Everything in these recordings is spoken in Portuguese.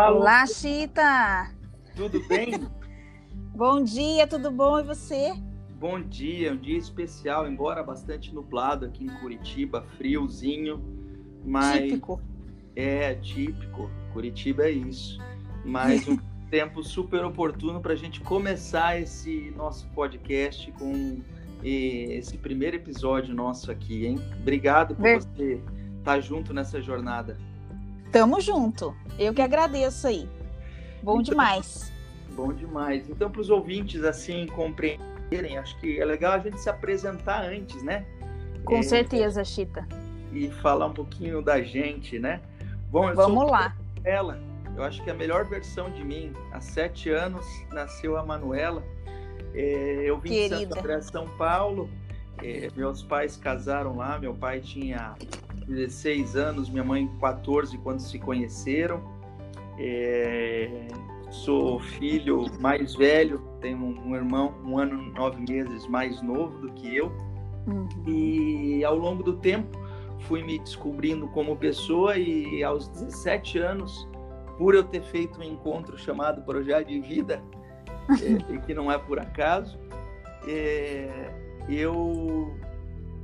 Olá, Olá, Chita! Tudo bem? bom dia, tudo bom e você? Bom dia, um dia especial, embora bastante nublado aqui em Curitiba, friozinho, mas Típico. é típico. Curitiba é isso. Mas um tempo super oportuno para a gente começar esse nosso podcast com esse primeiro episódio nosso aqui, hein? Obrigado por Ver- você estar junto nessa jornada. Tamo junto. Eu que agradeço aí. Bom Então- demais. Bom demais. Então, para os ouvintes assim compreenderem, acho que é legal a gente se apresentar antes, né? Com É, certeza, Chita. E falar um pouquinho da gente, né? Bom, eu Vamos sou lá. ela. Eu acho que a melhor versão de mim, há sete anos, nasceu a Manuela. É, eu vim de Santo Querida. André, São Paulo. É, meus pais casaram lá. Meu pai tinha 16 anos, minha mãe 14 quando se conheceram. É, sou filho mais velho, tenho um irmão um ano nove meses mais novo do que eu. Uhum. E ao longo do tempo fui me descobrindo como pessoa e aos 17 anos, por eu ter feito um encontro chamado Projeto de Vida, é, que não é por acaso, é, eu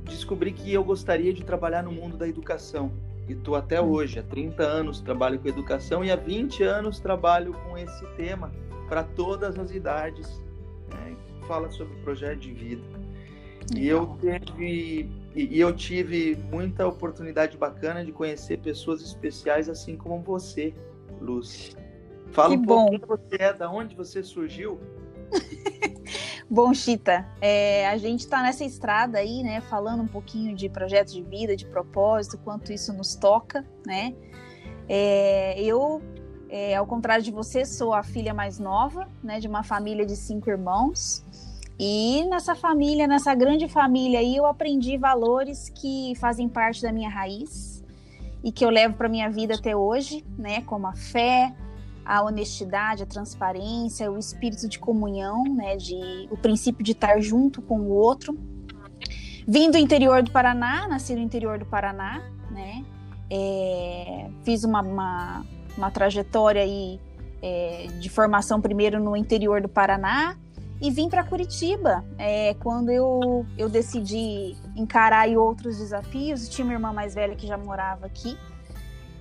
descobri que eu gostaria de trabalhar no mundo da educação. E estou até hoje, há 30 anos trabalho com educação e há 20 anos trabalho com esse tema para todas as idades. Né? Fala sobre projeto de vida. E eu teve e eu tive muita oportunidade bacana de conhecer pessoas especiais assim como você, Lúcia. Fala Que um bom. pouco quem você é, da onde você surgiu. Bom, Chita, é, a gente está nessa estrada aí, né? Falando um pouquinho de projetos de vida, de propósito, quanto isso nos toca, né? É, eu, é, ao contrário de você, sou a filha mais nova, né? De uma família de cinco irmãos. E nessa família, nessa grande família aí, eu aprendi valores que fazem parte da minha raiz e que eu levo para minha vida até hoje, né? Como a fé, a honestidade, a transparência, o espírito de comunhão, né, de o princípio de estar junto com o outro. Vim do interior do Paraná, nasci no interior do Paraná, né? É, fiz uma, uma, uma trajetória aí é, de formação primeiro no interior do Paraná e vim para Curitiba é, quando eu, eu decidi encarar outros desafios. Tinha uma irmã mais velha que já morava aqui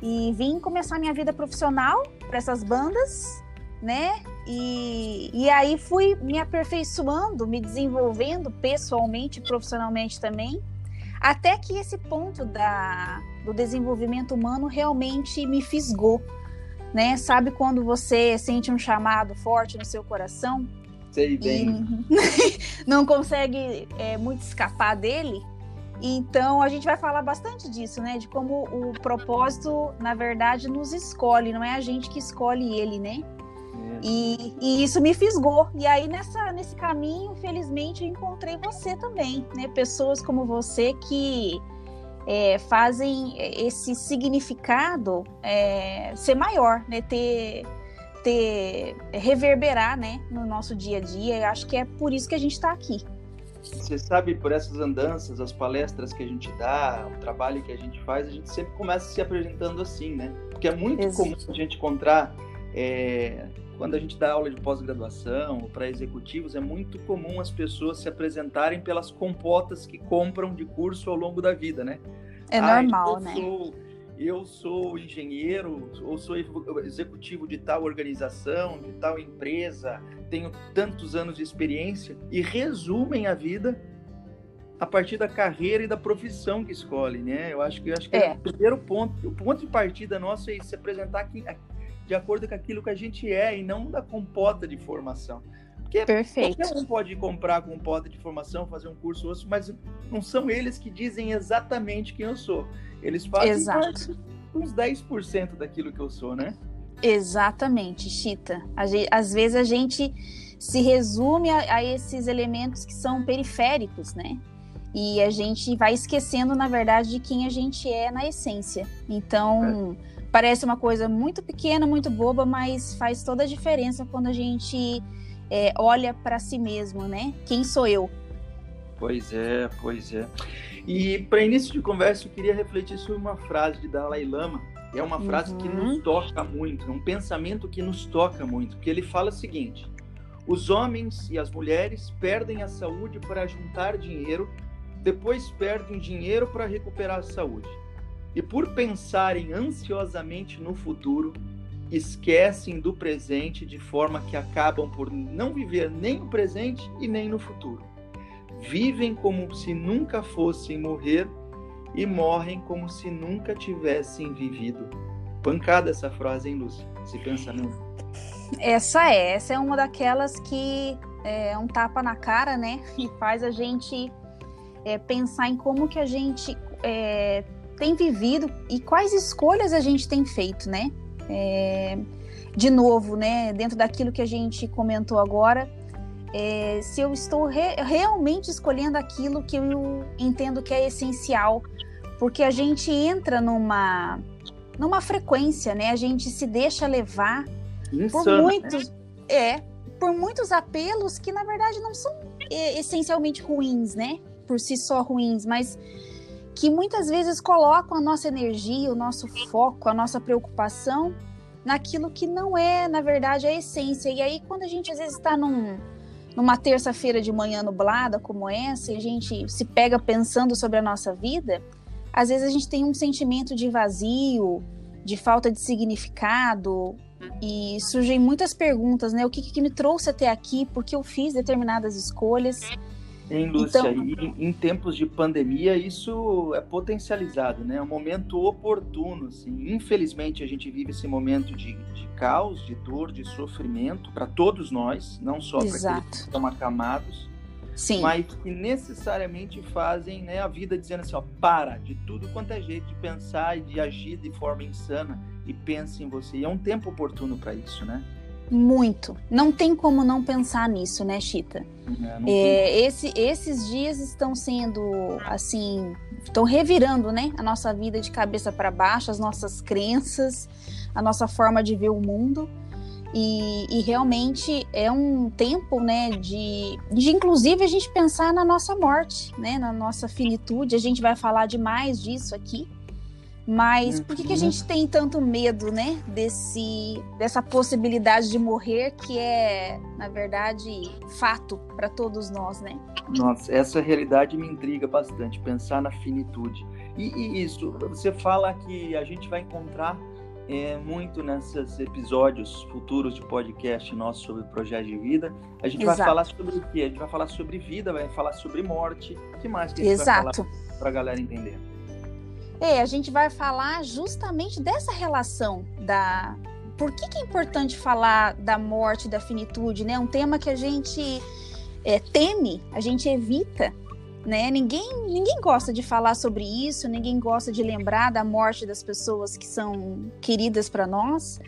e vim começar minha vida profissional para essas bandas, né? E, e aí fui me aperfeiçoando, me desenvolvendo pessoalmente, profissionalmente também, até que esse ponto da, do desenvolvimento humano realmente me fisgou, né? Sabe quando você sente um chamado forte no seu coração Sei e bem. não consegue é, muito escapar dele? Então a gente vai falar bastante disso, né? De como o propósito, na verdade, nos escolhe, não é a gente que escolhe ele, né? E, e isso me fisgou. E aí, nessa, nesse caminho, felizmente, eu encontrei você também, né? Pessoas como você que é, fazem esse significado é, ser maior, né? Ter, ter reverberar, né? No nosso dia a dia. Eu acho que é por isso que a gente está aqui. Você sabe, por essas andanças, as palestras que a gente dá, o trabalho que a gente faz, a gente sempre começa se apresentando assim, né? Porque é muito Exato. comum a gente encontrar, é, quando a gente dá aula de pós-graduação ou para executivos, é muito comum as pessoas se apresentarem pelas compotas que compram de curso ao longo da vida, né? É Ah, normal, eu né? Sou, eu sou engenheiro, ou sou executivo de tal organização, de tal empresa, tenho tantos anos de experiência e resumem a vida a partir da carreira e da profissão que escolhem, né? Eu acho que eu acho que é. É. o primeiro ponto, o ponto de partida nosso é se apresentar aqui, de acordo com aquilo que a gente é e não da compota de formação. Porque Perfeito. Qualquer um pode comprar com compota de formação, fazer um curso ou outro, mas não são eles que dizem exatamente quem eu sou. Eles fazem Exato. uns 10% daquilo que eu sou, né? Exatamente, Chita. Às vezes a gente se resume a, a esses elementos que são periféricos, né? E a gente vai esquecendo, na verdade, de quem a gente é na essência. Então, parece uma coisa muito pequena, muito boba, mas faz toda a diferença quando a gente é, olha para si mesmo, né? Quem sou eu? Pois é, pois é. E para início de conversa, eu queria refletir sobre uma frase de Dalai Lama, É uma frase uhum. que nos toca muito, é um pensamento que nos toca muito, porque ele fala o seguinte: os homens e as mulheres perdem a saúde para juntar dinheiro, depois perdem dinheiro para recuperar a saúde. E por pensarem ansiosamente no futuro, esquecem do presente de forma que acabam por não viver nem no presente e nem no futuro. Vivem como se nunca fossem morrer e morrem como se nunca tivessem vivido. Pancada essa frase, hein, Lúcia? Esse pensamento. Essa é, essa é uma daquelas que é um tapa na cara, né? E faz a gente é, pensar em como que a gente é, tem vivido e quais escolhas a gente tem feito, né? É, de novo, né? Dentro daquilo que a gente comentou agora, é, se eu estou re realmente escolhendo aquilo que eu entendo que é essencial, porque a gente entra numa numa frequência, né? A gente se deixa levar por né? muitos, né? é, por muitos apelos que na verdade não são é, essencialmente ruins, né? Por si só ruins, mas que muitas vezes colocam a nossa energia, o nosso foco, a nossa preocupação naquilo que não é, na verdade, a essência. E aí, quando a gente às vezes está num, numa terça-feira de manhã nublada como essa, e a gente se pega pensando sobre a nossa vida, às vezes a gente tem um sentimento de vazio, de falta de significado, e surgem muitas perguntas, né? O que, que me trouxe até aqui? Por que eu fiz determinadas escolhas? Em Lúcia, então... e em tempos de pandemia isso é potencializado, né? É um momento oportuno, assim. Infelizmente a gente vive esse momento de, de caos, de dor, de sofrimento para todos nós, não só para aqueles que estão acamados, Sim. mas que necessariamente fazem né, a vida dizendo assim, ó, para de tudo quanto é jeito de pensar e de agir de forma insana e pense em você. E é um tempo oportuno para isso, né? Muito. Não tem como não pensar nisso, né, Chita? É, é, esse, esses dias estão sendo, assim, estão revirando, né, a nossa vida de cabeça para baixo, as nossas crenças, a nossa forma de ver o mundo. E, e, realmente é um tempo, né, de, de inclusive a gente pensar na nossa morte, né, na nossa finitude. A gente vai falar demais disso aqui. Mas por que, que a uhum. gente tem tanto medo, né, desse, dessa possibilidade de morrer que é, na verdade, fato para todos nós, né? Nossa, essa realidade me intriga bastante, pensar na finitude. E, e isso, você fala que a gente vai encontrar é, muito nesses episódios futuros de podcast nosso sobre projeto de vida. A gente Exato. vai falar sobre o quê? A gente vai falar sobre vida, vai falar sobre morte. O que mais que a gente Exato. vai falar para a galera entender? É, a gente vai falar justamente dessa relação da. Por que, que é importante falar da morte, da finitude, né? Um tema que a gente é, teme, a gente evita, né? Ninguém, ninguém gosta de falar sobre isso, ninguém gosta de lembrar da morte das pessoas que são queridas para nós,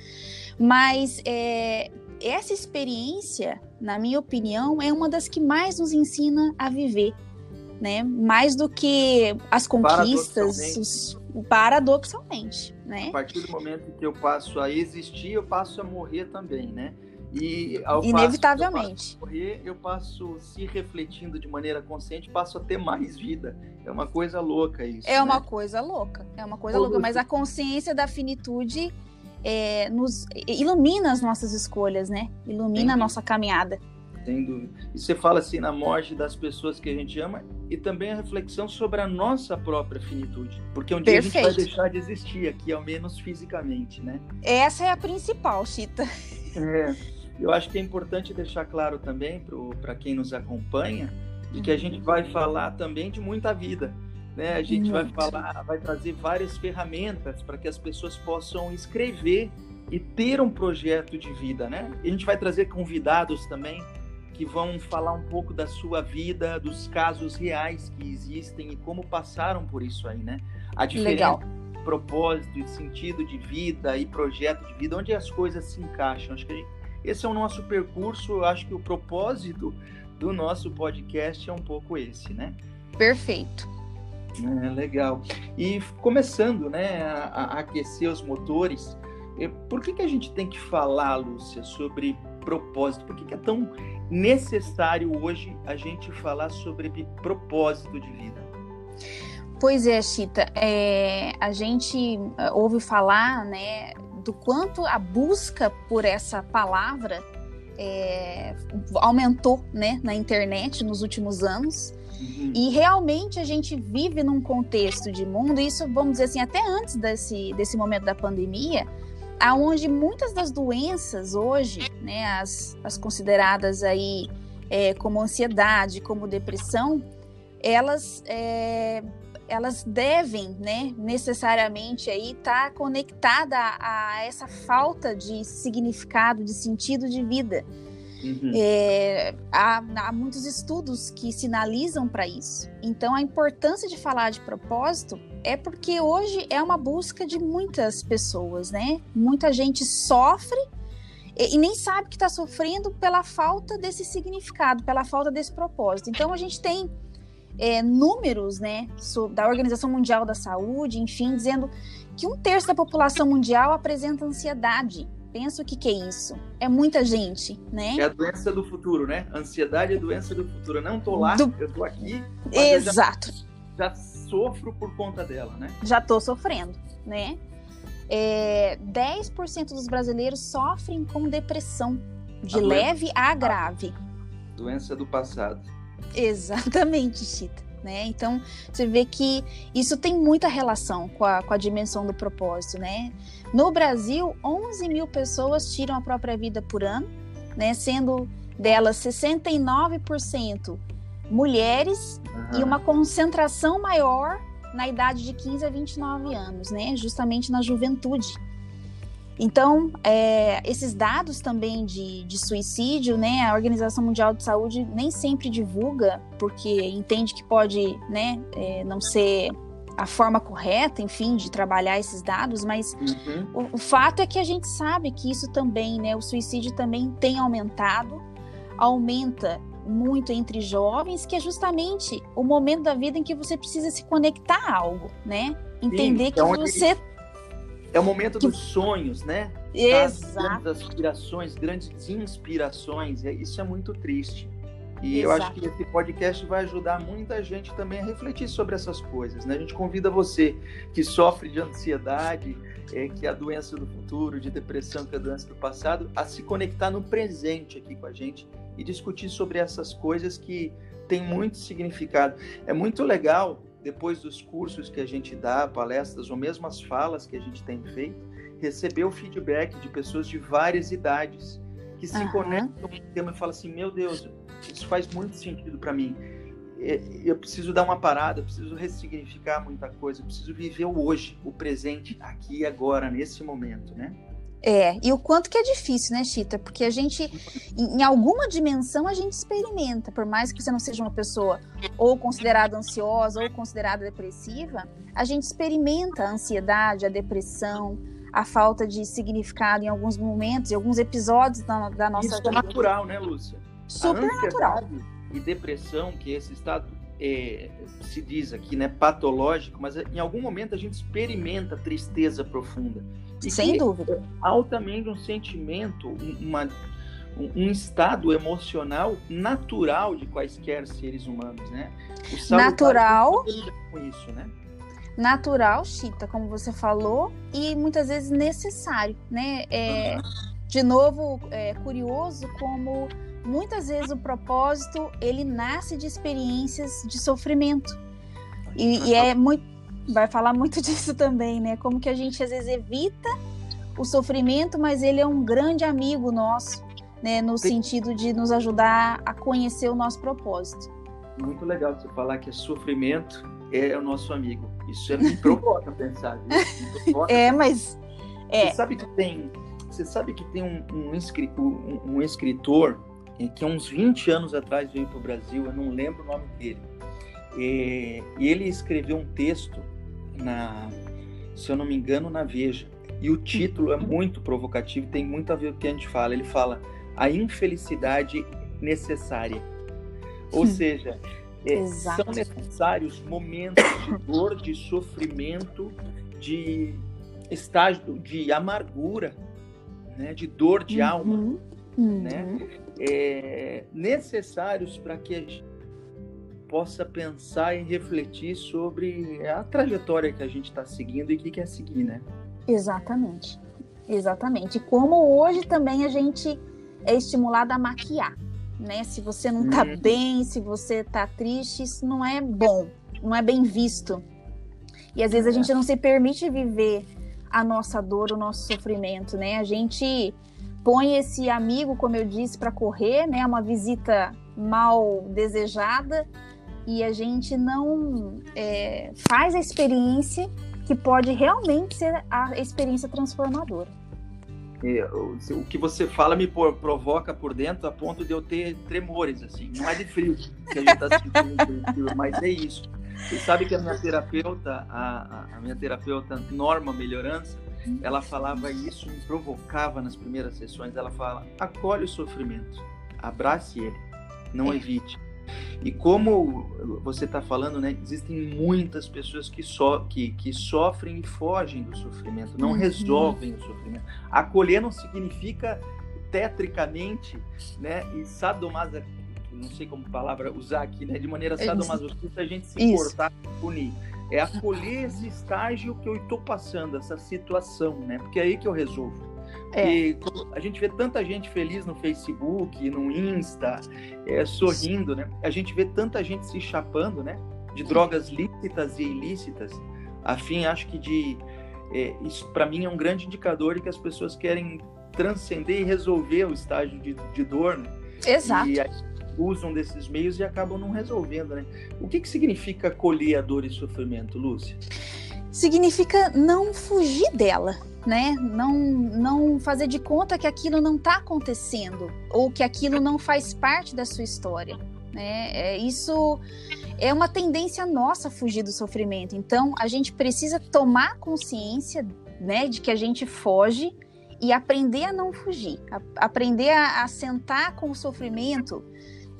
mas é, essa experiência, na minha opinião, é uma das que mais nos ensina a viver, né? Mais do que as conquistas, os, paradoxalmente, né? A partir do momento que eu passo a existir, eu passo a morrer também, né? E ao inevitavelmente passo, morrer, eu passo se refletindo de maneira consciente, passo a ter mais vida. É uma coisa louca isso. É né? uma coisa louca, é uma coisa Todo louca. Mas a consciência da finitude é, nos ilumina as nossas escolhas, né? Ilumina a nossa caminhada sem dúvida. E você fala assim na morte das pessoas que a gente ama e também a reflexão sobre a nossa própria finitude, porque um dia Perfeito. a gente vai deixar de existir aqui, ao menos fisicamente, né? Essa é a principal, Chita. É, eu acho que é importante deixar claro também para quem nos acompanha de que a gente vai falar também de muita vida. Né? A gente Muito. vai falar, vai trazer várias ferramentas para que as pessoas possam escrever e ter um projeto de vida, né? E a gente vai trazer convidados também que vão falar um pouco da sua vida, dos casos reais que existem e como passaram por isso aí, né? A diferença Legal. propósito e sentido de vida e projeto de vida, onde as coisas se encaixam. Acho que gente, esse é o nosso percurso, eu acho que o propósito do nosso podcast é um pouco esse, né? Perfeito. É, legal. E começando, né, a, a aquecer os motores, eh, por que, que a gente tem que falar, Lúcia, sobre propósito? Por que, que é tão necessário hoje a gente falar sobre propósito de vida? Pois é, Chita. É, a gente é, ouve falar, né, do quanto a busca por essa palavra é, aumentou, né, na internet nos últimos anos. Uhum. E realmente a gente vive num contexto de mundo, isso vamos dizer assim, até antes desse, desse momento da pandemia, aonde muitas das doenças hoje, né, as, as consideradas aí é, como ansiedade, como depressão, elas é, elas devem, né, necessariamente aí estar tá conectada a, a essa falta de significado, de sentido de vida. Uhum. É, há, há, muitos estudos que sinalizam para isso. Então, a importância de falar de propósito é porque hoje é uma busca de muitas pessoas, né? Muita gente sofre e, e nem sabe que está sofrendo pela falta desse significado, pela falta desse propósito. Então, a gente tem é, números, né, da Organização Mundial da Saúde, enfim, dizendo que um terço da população mundial apresenta ansiedade pensa o que, que é isso. É muita gente, né? É a doença do futuro, né? Ansiedade é doença do futuro. Eu não tô lá, do... eu tô aqui. Exato. Já, já, sofro por conta dela, né? Já tô sofrendo, né? É, 10% dos brasileiros sofrem com depressão, de leve a grave. Doença do passado. Exatamente, Chita. Né? Então, você vê que isso tem muita relação com a, com a dimensão do propósito, né? No Brasil, 11 mil pessoas tiram a própria vida por ano, né? Sendo delas 69% mulheres uhum. e uma concentração maior na idade de 15 a 29 anos, né? Justamente na juventude. Então, é, esses dados também de, de, suicídio, né, a Organização Mundial de Saúde nem sempre divulga, porque entende que pode né, é, não ser a forma correta, enfim, de trabalhar esses dados, mas uhum. o, o, fato é que a gente sabe que isso também, né, o suicídio também tem aumentado, aumenta muito entre jovens, que é justamente o momento da vida em que você precisa se conectar a algo, né? Entender Sim, que então você é o momento dos sonhos, né? Exato. Das aspirações, grandes inspirações. E isso é muito triste. E Exato. eu acho que esse podcast vai ajudar muita gente também a refletir sobre essas coisas. Né? A gente convida você que sofre de ansiedade, é, que é a doença do futuro, de depressão, que é a doença do passado, a se conectar no presente aqui com a gente e discutir sobre essas coisas que têm muito significado. É muito legal depois dos cursos que a gente dá, palestras ou mesmo as falas que a gente tem feito, receber o feedback de pessoas de várias idades que se uhum. conectam com o tema e falam assim: meu Deus, isso faz muito sentido para mim. É, eu preciso dar uma parada, eu preciso ressignificar muita coisa, eu preciso viver o hoje, o presente, aqui e agora, nesse momento, né? É, e o quanto que é difícil, né, Chita? Porque a gente, em, alguma dimensão, a gente experimenta, por mais que você não seja uma pessoa ou considerada ansiosa ou considerada depressiva, a gente experimenta a ansiedade, a depressão, a falta de significado em alguns momentos, em alguns episódios da, da nossa Isso vida. Isso é natural, né, Lúcia? Super natural. E depressão, que esse estado é, se diz aqui, né, patológico, mas em algum momento a gente experimenta tristeza profunda. E Sem dúvida. É altamente um sentimento, uma, um estado emocional natural de quaisquer seres humanos, né? O natural. Com isso, né? Natural, Chita, como você falou, e muitas vezes necessário, né? É, uhum. De novo, é curioso como muitas vezes o propósito ele nasce de experiências de sofrimento e, e é muito vai falar muito disso também, né? Como que a gente às vezes evita o sofrimento, mas ele é um grande amigo nosso, né? No sentido de nos ajudar a conhecer o nosso propósito. Muito legal você falar que sofrimento é o nosso amigo. Isso é, me provoca pensar. Provoca é, mas é. Você sabe que tem, você sabe que tem um, um, um, um escritor que uns 20 anos atrás veio para o Brasil, eu não lembro o nome dele. E, e ele escreveu um texto na, se eu não me engano, na Veja. E o título é muito provocativo, tem muito a ver com o que a gente fala. Ele fala a infelicidade necessária. Ou seja, é, são necessários momentos de dor, de sofrimento, de estágio de amargura, né, de dor de uhum. alma, uhum. né, é, necessários para que a gente possa pensar e refletir sobre a trajetória que a gente está seguindo e que quer seguir, né? Exatamente, exatamente. Como hoje também a gente é estimulado a maquiar, né? Se você não está uhum. bem, se você está triste, isso não é bom, não é bem visto. E às vezes a é. gente não se permite viver a nossa dor, o nosso sofrimento, né? A gente põe esse amigo, como eu disse, para correr, né? Uma visita mal desejada e a gente não é, faz a experiência que pode realmente ser a experiência transformadora. É, o, que você fala me provoca por dentro a ponto de eu ter tremores, assim. Não é de frio que a gente está sentindo, mas é isso. E sabe que a minha terapeuta, a, a minha terapeuta Norma Melhorança, ela falava isso, me provocava nas primeiras sessões. Ela fala: acolhe o sofrimento, abrace ele, não é. evite. E como você está falando, né, existem muitas pessoas que, so, que, que sofrem e fogem do sofrimento, não uhum. resolvem o sofrimento. Acolher não significa tetricamente, né, e sadomaso, não sei como palavra usar aqui, né, de maneira sadomasoquista a gente se importar, punir é acolher esse estágio que eu estou passando, essa situação, né? Porque é aí que eu resolvo. É. E a gente vê tanta gente feliz no Facebook, no Insta, é, sorrindo, né? A gente vê tanta gente se chapando, né? De drogas lícitas e ilícitas. Afim, acho que de é, isso para mim é um grande indicador de que as pessoas querem transcender e resolver o estágio de, de dor. Né? Exato. E aí, usam desses meios e acabam não resolvendo, né? O que, que significa acolher a dor e sofrimento, Lúcia? Significa não fugir dela, né? Não, não fazer de conta que aquilo não está acontecendo ou que aquilo não faz parte da sua história. Né? É, isso é uma tendência nossa fugir do sofrimento. Então, a gente precisa tomar consciência né, de que a gente foge e aprender a não fugir, a, aprender a, a sentar com o sofrimento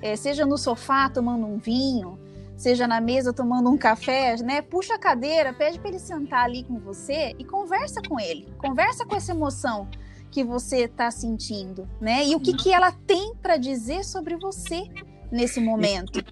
é, seja no sofá tomando um vinho, seja na mesa tomando um café, né? Puxa a cadeira, pede para ele sentar ali com você e conversa com ele. Conversa com essa emoção que você está sentindo, né? E o que, que ela tem para dizer sobre você nesse momento.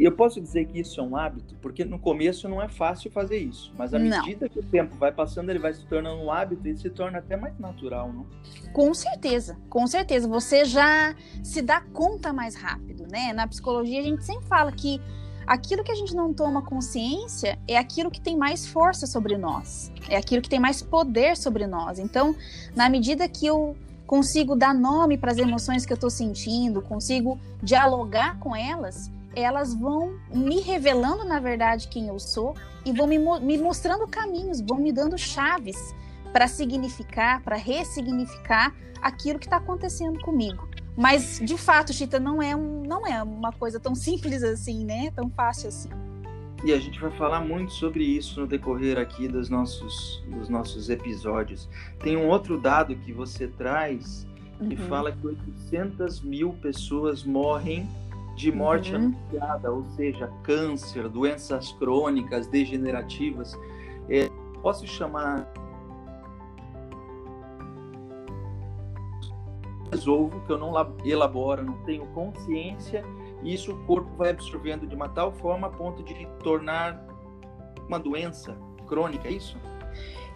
E eu posso dizer que isso é um hábito, porque no começo não é fácil fazer isso, mas à medida que o tempo vai passando, ele vai se tornando um hábito e se torna até mais natural, não? Com certeza, com certeza. Você já se dá conta mais rápido, né? Na psicologia a gente sempre fala que aquilo que a gente não toma consciência é aquilo que tem mais força sobre nós, é aquilo que tem mais poder sobre nós. Então, na medida que eu consigo dar nome para as emoções que eu estou sentindo, consigo dialogar com elas, elas vão me revelando, na verdade, quem eu sou e vão me, me mostrando caminhos, vão me dando chaves para significar, para ressignificar aquilo que está acontecendo comigo. Mas, de fato, Chita, não é, um, não é uma coisa tão simples assim, né? Tão fácil assim. E a gente vai falar muito sobre isso no decorrer aqui dos nossos, dos nossos episódios. Tem um outro dado que você traz que uhum. fala que 800 mil pessoas morrem de morte uhum. anunciada, ou seja, câncer, doenças crônicas, degenerativas. É, posso chamar resolvo, que eu não elaboro, não tenho consciência, e isso o corpo vai absorvendo de uma tal forma a ponto de tornar uma doença crônica, é isso?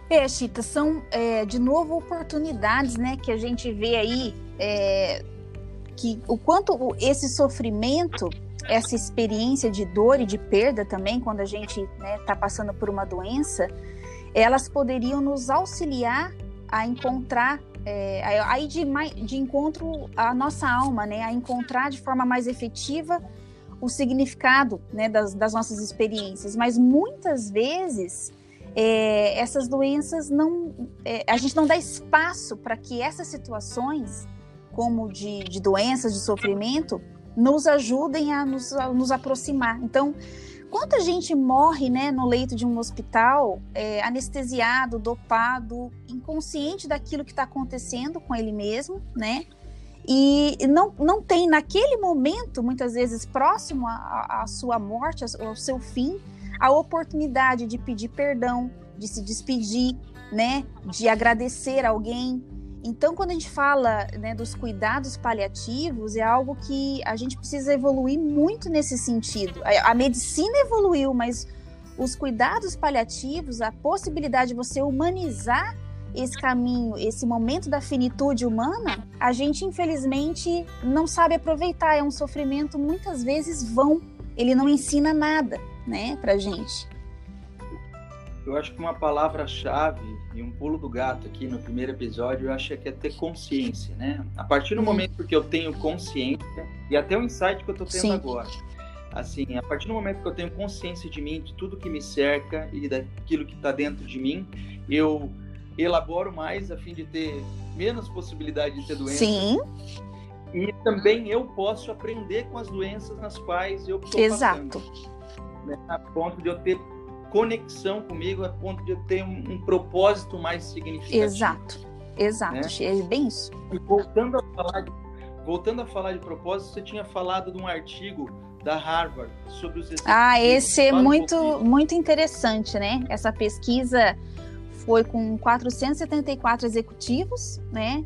É, Chita, são é, de novo oportunidades né, que a gente vê aí é, que o quanto esse sofrimento, essa experiência de dor e de perda também, quando a gente está né, tá passando por uma doença, elas poderiam nos auxiliar a encontrar, é, aí de, de encontro a nossa alma, né, a encontrar de forma mais efetiva o significado né, das, das nossas experiências. Mas muitas vezes é, essas doenças não, é, a gente não dá espaço para que essas situações como de, de doenças, de sofrimento, nos ajudem a nos, a nos aproximar. Então, quanta gente morre né, no leito de um hospital é, anestesiado, dopado, inconsciente daquilo que está acontecendo com ele mesmo, né? E não, não tem naquele momento, muitas vezes próximo à sua morte, ao seu fim, a oportunidade de pedir perdão, de se despedir, né? De agradecer alguém, Então, quando a gente fala né, dos cuidados paliativos, é algo que a gente precisa evoluir muito nesse sentido. A, a medicina evoluiu, mas os cuidados paliativos, a possibilidade de você humanizar esse caminho, esse momento da finitude humana, a gente infelizmente não sabe aproveitar. É um sofrimento muitas vezes vão. Ele não ensina nada, né, pra gente. Eu acho que uma palavra-chave e um pulo do gato aqui no primeiro episódio, eu acho que é ter consciência, né? A partir do uhum. momento que eu tenho consciência, e até o insight que eu tô tendo Sim. agora, assim, a partir do momento que eu tenho consciência de mim, de tudo que me cerca e daquilo que está dentro de mim, eu elaboro mais a fim de ter menos possibilidade de ter doença. Sim. E também eu posso aprender com as doenças nas quais eu estou Exato. Passando, né? A ponto de eu ter conexão comigo, a ponto de eu ter um, um propósito mais significativo. Exato. Exato. Né? É bem isso. E voltando a falar de, voltando a falar de propósito, você tinha falado de um artigo da Harvard sobre os Ah, esse é muito, um muito interessante, né? Essa pesquisa foi com 474 executivos, né?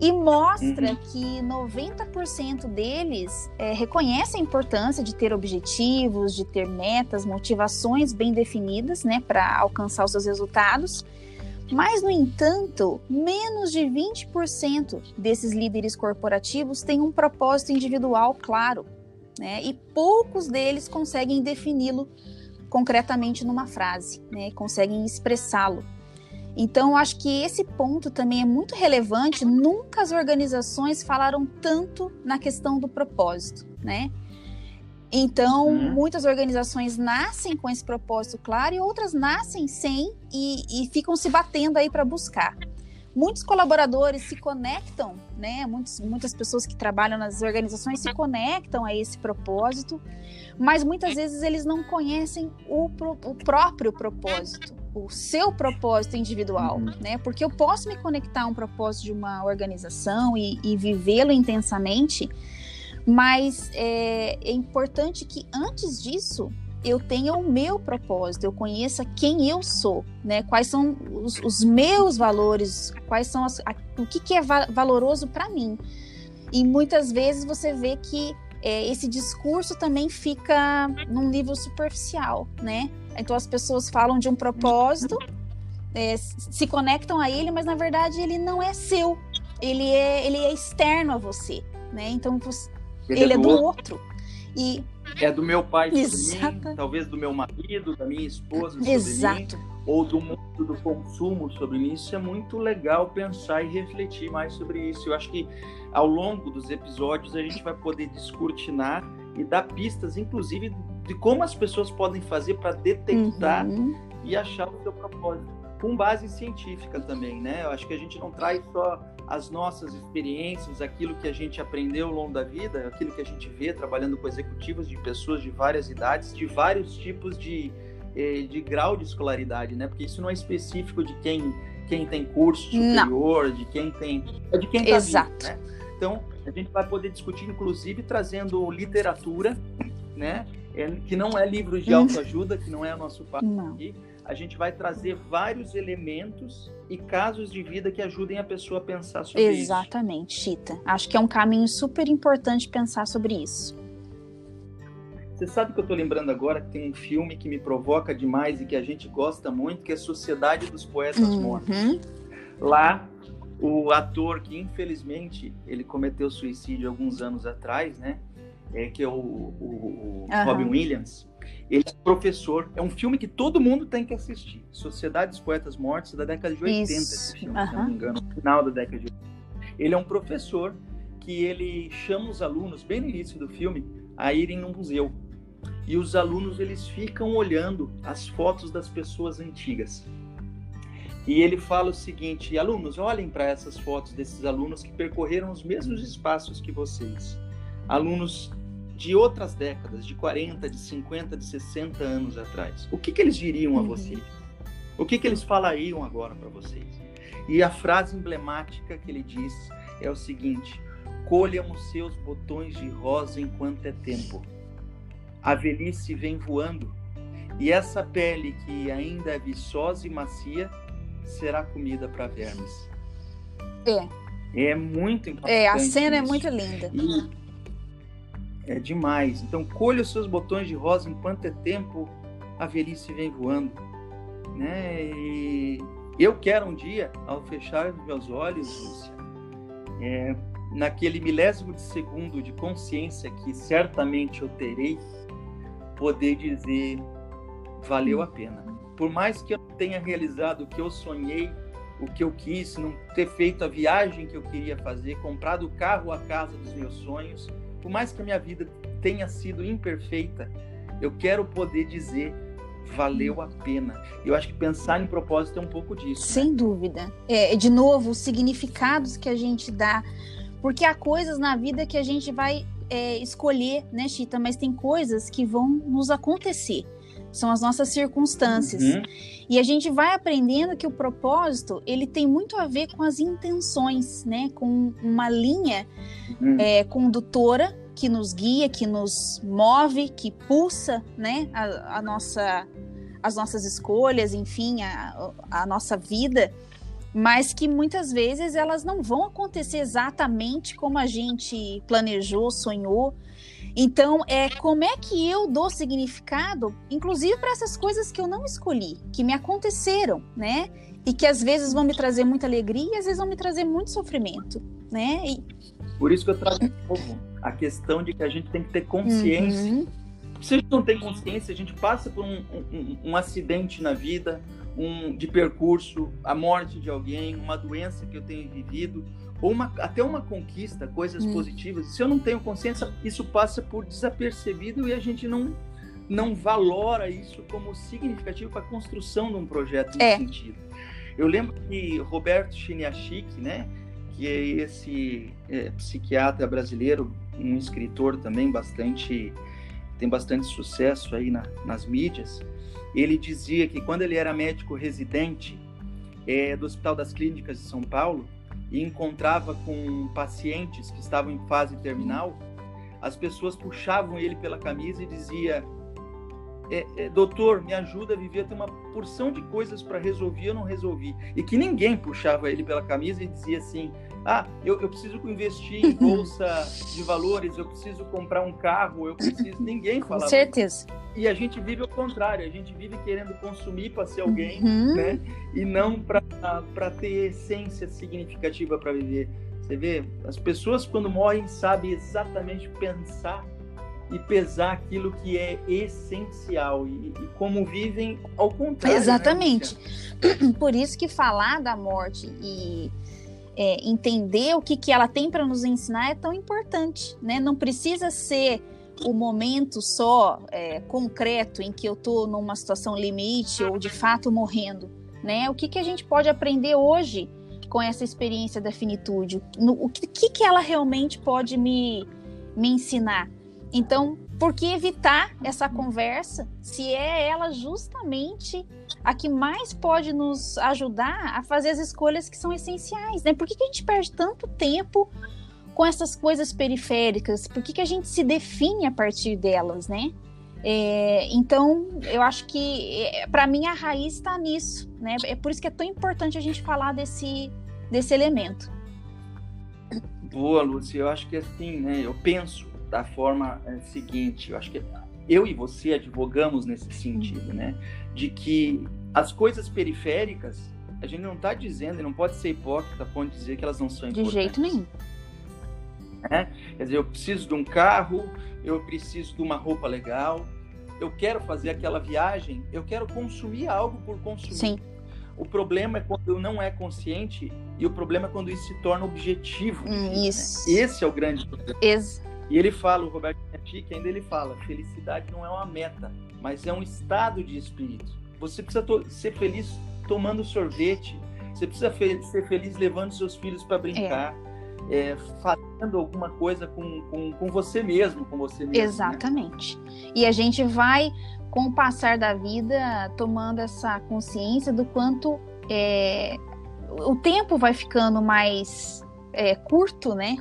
E mostra uhum. que 90% deles é, reconhecem a importância de ter objetivos, de ter metas, motivações bem definidas, né, para alcançar os seus resultados. Mas, no entanto, menos de 20% desses líderes corporativos têm um propósito individual claro, né? E poucos deles conseguem defini-lo concretamente numa frase, né? Conseguem expressá-lo. Então, acho que esse ponto também é muito relevante. Nunca as organizações falaram tanto na questão do propósito, né? Então, uhum. muitas organizações nascem com esse propósito claro e outras nascem sem e, e ficam se batendo aí para buscar. Muitos colaboradores se conectam, né? Muitos, muitas pessoas que trabalham nas organizações se conectam a esse propósito, mas muitas vezes eles não conhecem o, o próprio propósito o seu propósito individual, uhum. né? Porque eu posso me conectar a um propósito de uma organização e, e vivê-lo intensamente, mas é, é, importante que antes disso eu tenha o meu propósito, eu conheça quem eu sou, né? Quais são os, os meus valores, quais são as, a, o que, que é va valoroso para mim. E muitas vezes você vê que é, esse discurso também fica num nível superficial, né? Então as pessoas falam de um propósito, é, se conectam a ele, mas na verdade ele não é seu. Ele é, ele é externo a você, né? Então você, ele, ele, é, do, é do outro. outro. E é do meu pai sobre mim, talvez do meu marido, da minha esposa sobre Exato. mim, ou do mundo do consumo sobre mim. Isso é muito legal pensar e refletir mais sobre isso. Eu acho que ao longo dos episódios a gente vai poder descortinar e dar pistas, inclusive, de como as pessoas podem fazer para detectar uhum. e achar o seu propósito, com base científica também, né? Eu acho que a gente não traz só as nossas experiências, aquilo que a gente aprendeu ao longo da vida, aquilo que a gente vê trabalhando com executivos de pessoas de várias idades, de vários tipos de, eh, de grau de escolaridade, né? Porque isso não é específico de quem, quem tem curso superior, não. de quem tem. É de quem está Exato. Vivo, né? Então, a gente vai poder discutir, inclusive, trazendo literatura, né? Que não é livro de uhum. autoajuda, que não é o nosso papo aqui. A gente vai trazer vários elementos e casos de vida que ajudem a pessoa a pensar sobre Exatamente, isso. Exatamente, Chita. Acho que é um caminho super importante pensar sobre isso. Você sabe que eu estou lembrando agora que tem um filme que me provoca demais e que a gente gosta muito, que é Sociedade dos Poetas uhum. Mortos. Lá o ator que infelizmente ele cometeu suicídio alguns anos atrás, né? É, que é o, o, o. Robin Williams. Ele é professor. É um filme que todo mundo tem que assistir. Sociedade dos Poetas Mortos, da década de 80, Isso. esse filme, se não me engano, final da década de 80. Ele é um professor que ele chama os alunos, bem no início do filme, a irem num museu. E os alunos, eles ficam olhando as fotos das pessoas antigas. E ele fala o seguinte: alunos, olhem para essas fotos desses alunos que percorreram os mesmos espaços que vocês. Alunos de outras décadas, de 40, de 50, de 60 anos atrás. O que, que eles diriam a uhum. vocês? O que, que eles falariam agora para vocês? E a frase emblemática que ele diz é o seguinte: colham os seus botões de rosa enquanto é tempo. A velhice vem voando, e essa pele que ainda é viçosa e macia será comida para vermes. É. É muito importante. É, a cena isso. é muito linda. E é demais. Então, colha os seus botões de rosa enquanto é tempo, a velhice vem voando. Né? E eu quero um dia, ao fechar os meus olhos, Lúcia, é, naquele milésimo de segundo de consciência que certamente eu terei, poder dizer valeu a pena. Por mais que eu tenha realizado o que eu sonhei, o que eu quis, não ter feito a viagem que eu queria fazer, comprado o carro, a casa dos meus sonhos, por mais que a minha vida tenha sido imperfeita, eu quero poder dizer valeu a pena. Eu acho que pensar em propósito é um pouco disso. Né? Sem né? dúvida. É, de novo, os significados que a gente dá, porque há coisas na vida que a gente vai é, escolher, né, Chita? Mas tem coisas que vão nos acontecer. São as nossas circunstâncias. Uhum. E a gente vai aprendendo que o propósito ele tem muito a ver com as intenções, né? Com uma linha uhum. é, condutora que nos guia, que nos move, que pulsa, né? A, a nossa, as nossas escolhas, enfim, a, a nossa vida mas que muitas vezes elas não vão acontecer exatamente como a gente planejou, sonhou. Então, é como é que eu dou significado, inclusive para essas coisas que eu não escolhi, que me aconteceram, né? E que às vezes vão me trazer muita alegria e às vezes vão me trazer muito sofrimento, né? E... Por isso que eu trago de novo a questão de que a gente tem que ter consciência. Uhum. Se a gente não tem consciência, a gente passa por um, um, um acidente na vida, um, de percurso, a morte de alguém, uma doença que eu tenho vivido, ou uma, até uma conquista, coisas hum. positivas. Se eu não tenho consciência, isso passa por desapercebido e a gente não, não valora isso como significativo para a construção de um projeto nesse é. sentido. Eu lembro que Roberto Chiniachik, né, que é esse é, psiquiatra brasileiro, um escritor também bastante tem bastante sucesso aí na, nas mídias, ele dizia que quando ele era médico residente é, do Hospital das Clínicas de São Paulo e encontrava com pacientes que estavam em fase terminal, as pessoas puxavam ele pela camisa e dizia é, é, doutor, me ajuda a viver, tem uma porção de coisas para resolver, eu não resolvi. E que ninguém puxava ele pela camisa e dizia assim: ah, eu, eu preciso investir em bolsa de valores, eu preciso comprar um carro, eu preciso. Ninguém falava. Com certeza. E a gente vive ao contrário, a gente vive querendo consumir para ser alguém, uhum. né? E não para ter essência significativa para viver. Você vê, as pessoas quando morrem sabem exatamente pensar e pesar aquilo que é essencial e, e como vivem ao contrário. Né, exatamente. Né, Por isso que falar da morte e é, entender o que, que ela tem para nos ensinar é tão importante, né? Não precisa ser o momento só é, concreto em que eu estou numa situação limite ou de fato morrendo, né? O que, que a gente pode aprender hoje com essa experiência da finitude? No, o que, que ela realmente pode me, me ensinar? Então, por que evitar essa conversa se é ela justamente a que mais pode nos ajudar a fazer as escolhas que são essenciais, né? Por que, que a gente perde tanto tempo com essas coisas periféricas? Por que, que a gente se define a partir delas, né? É, então, eu acho que, é, para mim, a raiz está nisso, né? É por isso que é tão importante a gente falar desse, desse elemento. Boa, Lúcia. Eu acho que assim, né? Eu penso da forma é, seguinte, eu acho que eu e você advogamos nesse sentido, né? De que as coisas periféricas, a gente não está dizendo, e não pode ser hipócrita pode dizer que elas não são importantes. De jeito nenhum. É? Quer dizer, eu preciso de um carro, eu preciso de uma roupa legal, eu quero fazer aquela viagem, eu quero consumir algo por consumir. Sim. O problema é quando não é consciente e o problema é quando isso se torna objetivo. Hum, isso. Né? Esse é o grande problema. Ex e ele fala, o Roberto Chique ainda ele fala, felicidade não é uma meta, mas é um estado de espírito. Você precisa ser feliz tomando sorvete, você precisa fe ser feliz levando seus filhos para brincar, é. É, fazendo alguma coisa com, com, com, você mesmo, com você mesmo. Né? Exatamente. Né? E a gente vai, com o passar da vida, tomando essa consciência do quanto é, o tempo vai ficando mais é, curto, né?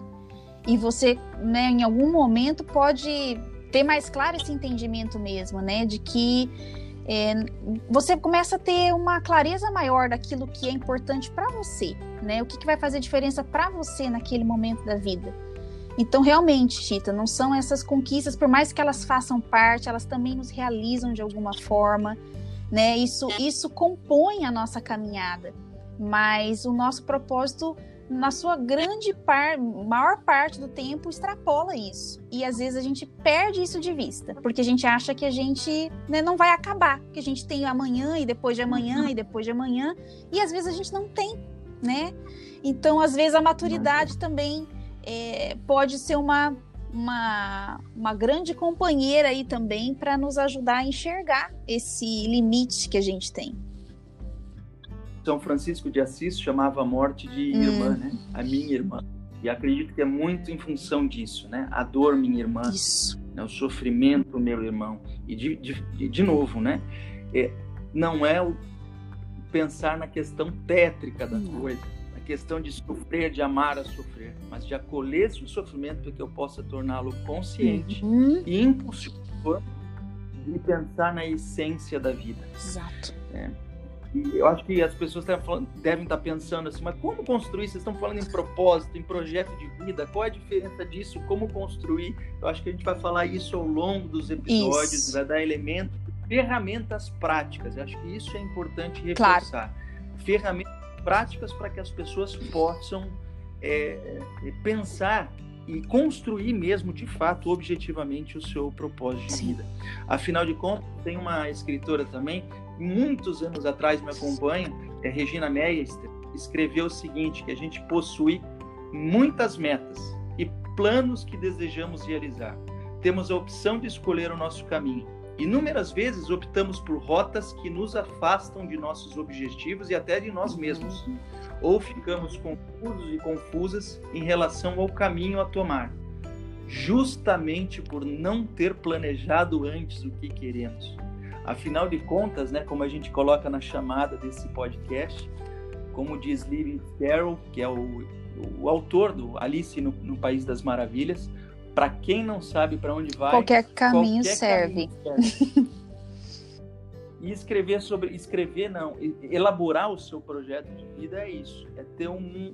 e você, né, em algum momento pode ter mais claro esse entendimento mesmo, né, de que é, você começa a ter uma clareza maior daquilo que é importante para você, né? O que, que vai fazer diferença para você naquele momento da vida. Então, realmente, Chita, não são essas conquistas, por mais que elas façam parte, elas também nos realizam de alguma forma, né? Isso, isso compõe a nossa caminhada, mas o nosso propósito na sua grande par, maior parte do tempo extrapola isso. E às vezes a gente perde isso de vista, porque a gente acha que a gente né, não vai acabar, que a gente tem amanhã e depois de amanhã e depois de amanhã, e às vezes a gente não tem, né? Então, às vezes a maturidade também é, pode ser uma, uma, uma grande companheira aí também para nos ajudar a enxergar esse limite que a gente tem. São Francisco de Assis chamava a morte de hum. irmã, né? A minha irmã. E acredito que é muito em função disso, né? A dor, minha irmã. Isso. Né? O sofrimento, meu irmão. E de, de, de novo, né? É, não é o pensar na questão tétrica da hum. coisa, a questão de sofrer, de amar a sofrer, mas de acolher esse sofrimento para que eu possa torná-lo consciente uhum. e impulsionador de pensar na essência da vida. Exato. É eu acho que as pessoas devem estar pensando assim, mas como construir? Vocês estão falando em propósito, em projeto de vida, qual é a diferença disso? Como construir? Eu acho que a gente vai falar isso ao longo dos episódios, isso. vai dar elementos, ferramentas práticas. Eu acho que isso é importante reforçar. Claro. Ferramentas práticas para que as pessoas possam é, é, pensar e construir mesmo, de fato, objetivamente o seu propósito de Sim. vida. Afinal de contas, tem uma escritora também muitos anos atrás me acompanha, é Regina Meister, escreveu o seguinte, que a gente possui muitas metas e planos que desejamos realizar. Temos a opção de escolher o nosso caminho. Inúmeras vezes optamos por rotas que nos afastam de nossos objetivos e até de nós mesmos. Ou ficamos confusos e confusas em relação ao caminho a tomar, justamente por não ter planejado antes o que queremos. Afinal de contas, né, como a gente coloca na chamada desse podcast, como diz Lewis Carroll, que é o, o autor do Alice no, no País das Maravilhas, para quem não sabe para onde vai, qualquer caminho qualquer serve. Caminho serve. e escrever sobre, escrever não, elaborar o seu projeto de vida é isso, é ter um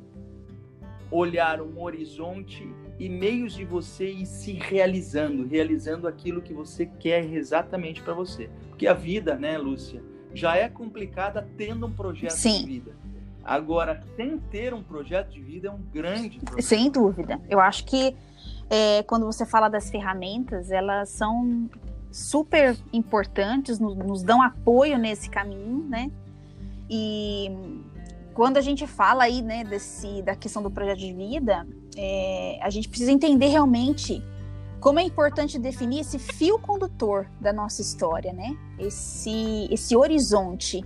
olhar, um horizonte e meios de você ir se realizando, realizando aquilo que você quer exatamente para você. Porque a vida, né, Lúcia, já é complicada tendo um projeto Sim. de vida. Agora, sem ter um projeto de vida é um grande problema. Sem dúvida. Eu acho que é, quando você fala das ferramentas, elas são super importantes, nos, nos dão apoio nesse caminho, né? E quando a gente fala aí, né, desse, da questão do projeto de vida, é, a gente precisa entender realmente como é importante definir esse fio condutor da nossa história, né? Esse, esse horizonte,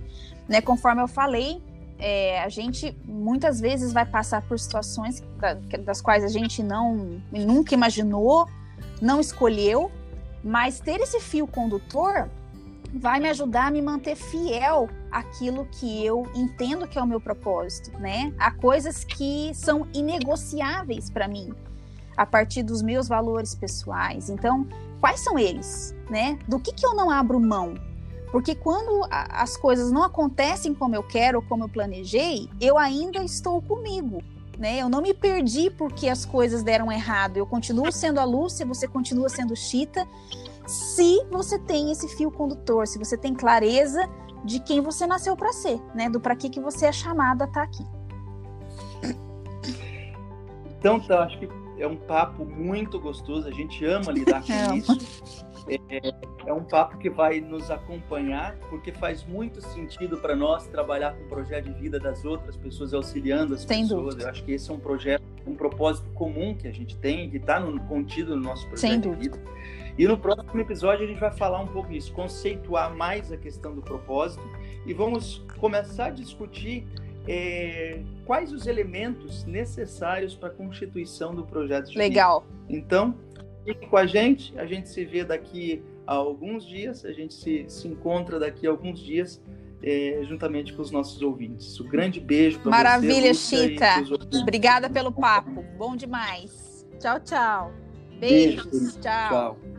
né? Conforme eu falei, é, a gente muitas vezes vai passar por situações da, das quais a gente não nunca imaginou, não escolheu, mas ter esse fio condutor vai me ajudar a me manter fiel àquilo que eu entendo que é o meu propósito, né? Há coisas que são inegociáveis para mim a partir dos meus valores pessoais. Então, quais são eles, né? Do que que eu não abro mão? Porque quando a, as coisas não acontecem como eu quero como eu planejei, eu ainda estou comigo, né? Eu não me perdi porque as coisas deram errado. Eu continuo sendo a Lúcia, você continua sendo Chita, se você tem esse fio condutor, se você tem clareza de quem você nasceu para ser, né? Do para que que você é chamada a estar tá aqui. Então, tá, acho que é um papo muito gostoso. A gente ama lidar com isso. É, é, um papo que vai nos acompanhar, porque faz muito sentido para nós trabalhar com o projeto de vida das outras pessoas, auxiliando as Sem pessoas. Dúvida. Eu acho que esse é um projeto, um propósito comum que a gente tem, que está contido no nosso projeto Sem de vida. E no próximo episódio a gente vai falar um pouco disso, conceituar mais a questão do propósito e vamos começar a discutir é, quais os elementos necessários para a constituição do projeto de Legal. Vida. Então, fique com a gente, a gente se vê daqui a alguns dias, a gente se, se encontra daqui a alguns dias é, juntamente com os nossos ouvintes. Um grande beijo para você. Maravilha, Chita. Obrigada pelo papo. Bom demais. Tchau, tchau. Beijos. Beijo. Tchau. tchau.